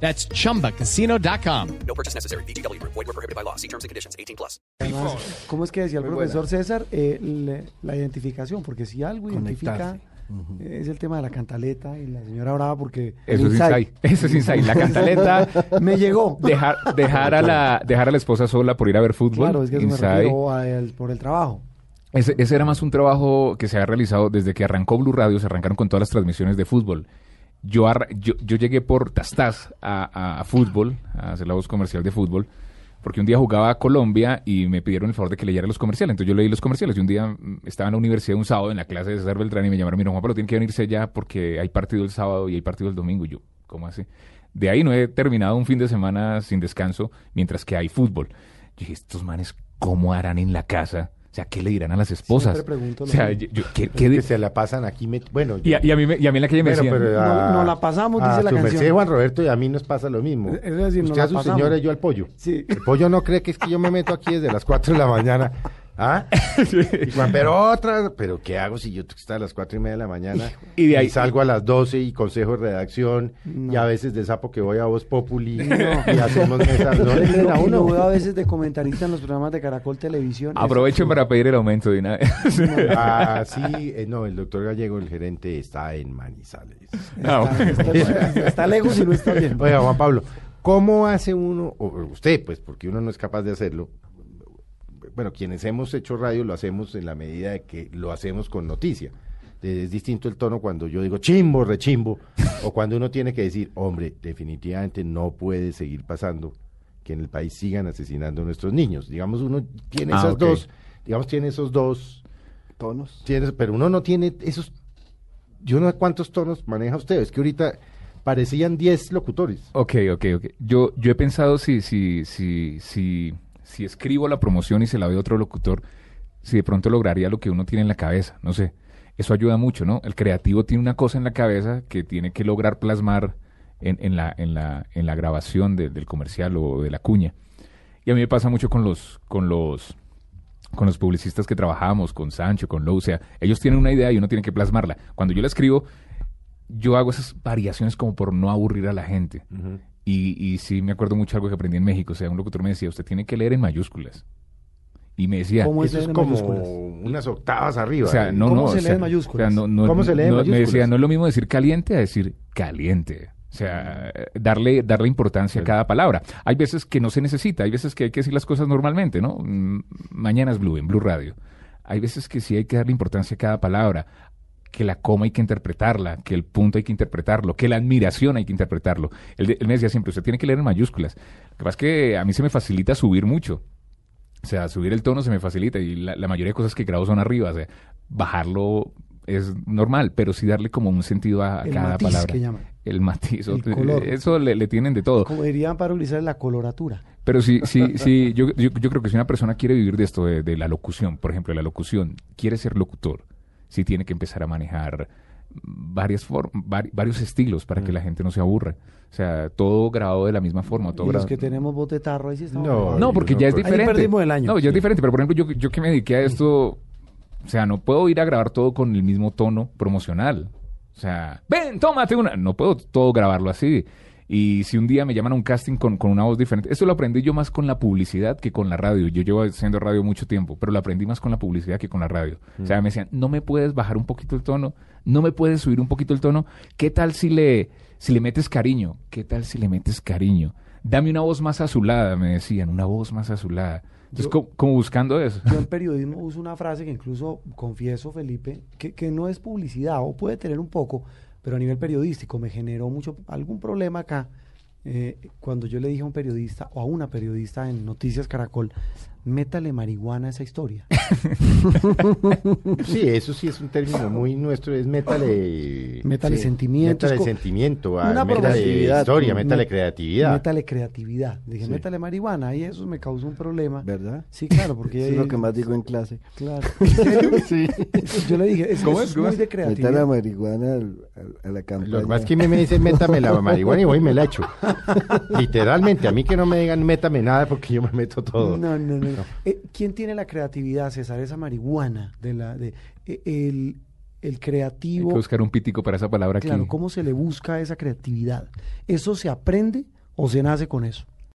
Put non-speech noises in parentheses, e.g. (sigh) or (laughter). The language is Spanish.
That's chumbacasino.com. No purchase necessary. BGW. Void were prohibited by law. See terms and conditions. 18 plus. Además, ¿Cómo es que decía el profesor César? Eh, le- la identificación, porque si algo identifica eh, es el tema de la cantaleta y la señora brava porque... Eso es Insight. insight. Eso es insight. La cantaleta. (laughs) Me llegó. Dejar, dejar, a la, dejar a la esposa sola por ir a ver fútbol. Claro, es que eso me refiero a el- por el trabajo. Ese, ese era más un trabajo que se ha realizado desde que arrancó Blue Radio, se arrancaron con todas las transmisiones de fútbol. Yo, yo, yo llegué por Tastaz a, a- a fútbol, a hacer la voz comercial de fútbol, porque un día jugaba a Colombia y me pidieron el favor de que leyera los comerciales. Entonces yo leí los comerciales y un día mm, estaba en la universidad un sábado en la clase de César Beltrán y me llamaron, mira Juan Pablo, tiene que venirse ya porque hay partido el sábado y hay partido el domingo. Y yo, ¿cómo así? De ahí no he terminado un fin de semana sin descanso mientras que hay fútbol. Yo dije, estos manes, ¿cómo harán en la casa? O sea, ¿qué le dirán a las esposas? Siempre pregunto o sea, yo- yo- ¿qué- que qué de- se la pasan aquí. met- Bueno, y, a, y a mí, me- y a mí en la calle me decían, pero No- a- no la pasamos, a dice la canción. merced, Juan Roberto, y a mí nos pasa lo mismo. Es decir, no Usted la a su pasamos. señora y yo al pollo. Sí. El pollo no cree que es que yo me meto aquí desde las 4 de la mañana. ¿Ah? (laughs) Y Juan, pero otra, pero ¿qué hago si yo estoy a las 4 y media de la mañana Y de ahí- salgo a las 12 y consejo de redacción y a veces de sapo que voy a Voz Populi y hacemos mesas? ¿No le creen a Y lo uno? veo a veces de comentarista en los programas de Caracol Televisión. Es aprovechen absurdo. para pedir el aumento de una vez. Ah, sí, eh, no, el doctor Gallego, el gerente, está en Manizales. Ah. Está, está- está lejos y no está bien. Oiga, Juan Pablo, ¿cómo hace uno, o usted, pues, porque uno no es capaz de hacerlo? Bueno, quienes hemos hecho radio lo hacemos en la medida de que lo hacemos con noticia. Eh, Es distinto el tono cuando yo digo chimbo, rechimbo, (laughs) o cuando uno tiene que decir, hombre, definitivamente no puede seguir pasando que en el país sigan asesinando a nuestros niños. Digamos, uno tiene Ah, esas dos, digamos, tiene esos dos Tonos. Tienes- pero uno no tiene esos. Yo no sé cuántos tonos maneja usted. Es que ahorita parecían 10 locutores. Ok, ok, ok. Yo, yo he pensado si, si, si, si, si escribo la promoción y se la a otro locutor, si de pronto lograría lo que uno tiene en la cabeza. No sé. Eso ayuda mucho, ¿no? El creativo tiene una cosa en la cabeza que tiene que lograr plasmar en, la, grabación de- del comercial o de la cuña. Y a mí me pasa mucho con los, publicistas que trabajamos, con Sancho, con Lou, o sea, ellos tienen una idea y uno tiene que plasmarla. Cuando yo la escribo, yo hago esas variaciones como por no aburrir a la gente. Y, y sí me acuerdo mucho algo que aprendí en México, o sea, un locutor me decía, usted tiene que leer en mayúsculas. Y me decía, ¿Cómo es Eso es como mayúsculas? unas octavas arriba. o sea, no, ¿Cómo no, se o lee sea, en mayúsculas? o sea, no- no- ¿Cómo se lee en no- Me mayúsculas? decía, no es lo mismo decir caliente a decir caliente. O sea, darle, darle importancia a cada palabra. Hay veces que no se necesita, hay veces que hay que decir las cosas normalmente, ¿no? Mm, Mañana es Blue, en Blue Radio. Hay veces que sí hay que darle importancia a cada palabra, que la coma hay que interpretarla, que el punto hay que interpretarlo, que la admiración hay que interpretarlo. Él, me decía siempre, usted tiene que leer en mayúsculas. Lo que pasa es que a mí se me facilita subir mucho. O sea, subir el tono se me facilita y la, la mayoría de cosas que grabo son arriba. O sea, bajarlo es normal, pero sí darle como un sentido a, a El cada matiz palabra. que llaman. El matiz. El color. Eso le, le tienen de todo. Como dirían para utilizar la coloratura. Pero sí, sí, (laughs) sí, yo, yo, yo creo que si una persona quiere vivir de esto, de, de la locución, por ejemplo, de la locución, quiere ser locutor, sí tiene que empezar a manejar varias form- vari- varios estilos para que la gente no se aburra. O sea, todo grabado de la misma forma. Todo Y los que tenemos voz de tarro, ahí sí estamos. No. No, porque no, ya es pues- Ahí diferente. perdimos el año. No, ya es diferente. Pero, por ejemplo, yo, yo que me dediqué a esto, o sea, no puedo ir a grabar todo con el mismo tono promocional. O sea, ven, tómate una. No puedo todo grabarlo así. Y si un día me llaman a un casting con, con una voz diferente, esto lo aprendí yo más con la publicidad que con la radio. Yo llevo haciendo radio mucho tiempo, pero lo aprendí más con la publicidad que con la radio. O sea, me decían, no me puedes bajar un poquito el tono, no me puedes subir un poquito el tono. ¿Qué tal si le, si le metes cariño? ¿Qué tal si le metes cariño? Dame una voz más azulada, me decían, una voz más azulada. Entonces, Yo- como, como buscando eso. Yo en periodismo uso una frase que incluso confieso, Felipe, que, que no es publicidad o puede tener un poco, pero a nivel periodístico me generó mucho algún problema acá eh, cuando yo le dije a un periodista o a una periodista en Noticias Caracol, métale marihuana a esa historia. sí, eso sí es un término muy nuestro, es métale... Métale sentimiento. Métale sentimiento, una métale historia, métale creatividad. Métale creatividad. Dije, métale marihuana y eso me causó un problema. ¿Verdad? Sí, claro, porque... (laughs) es lo que más digo en clase. Claro. (laughs) sí. Yo le dije, es, ¿Cómo es, muy de creatividad. Métale la marihuana a la campaña. Lo que es que me dicen, métame la marihuana y voy y me la echo. (laughs) Literalmente, a mí que no me digan, métame nada porque yo me meto todo. No, no, no. Eh, ¿Quién tiene la creatividad, César? Esa marihuana de la de eh, el, el, creativo. Hay que buscar un pítico para esa palabra claro, ¿cómo se le busca esa creatividad? ¿Eso se aprende o se nace con eso?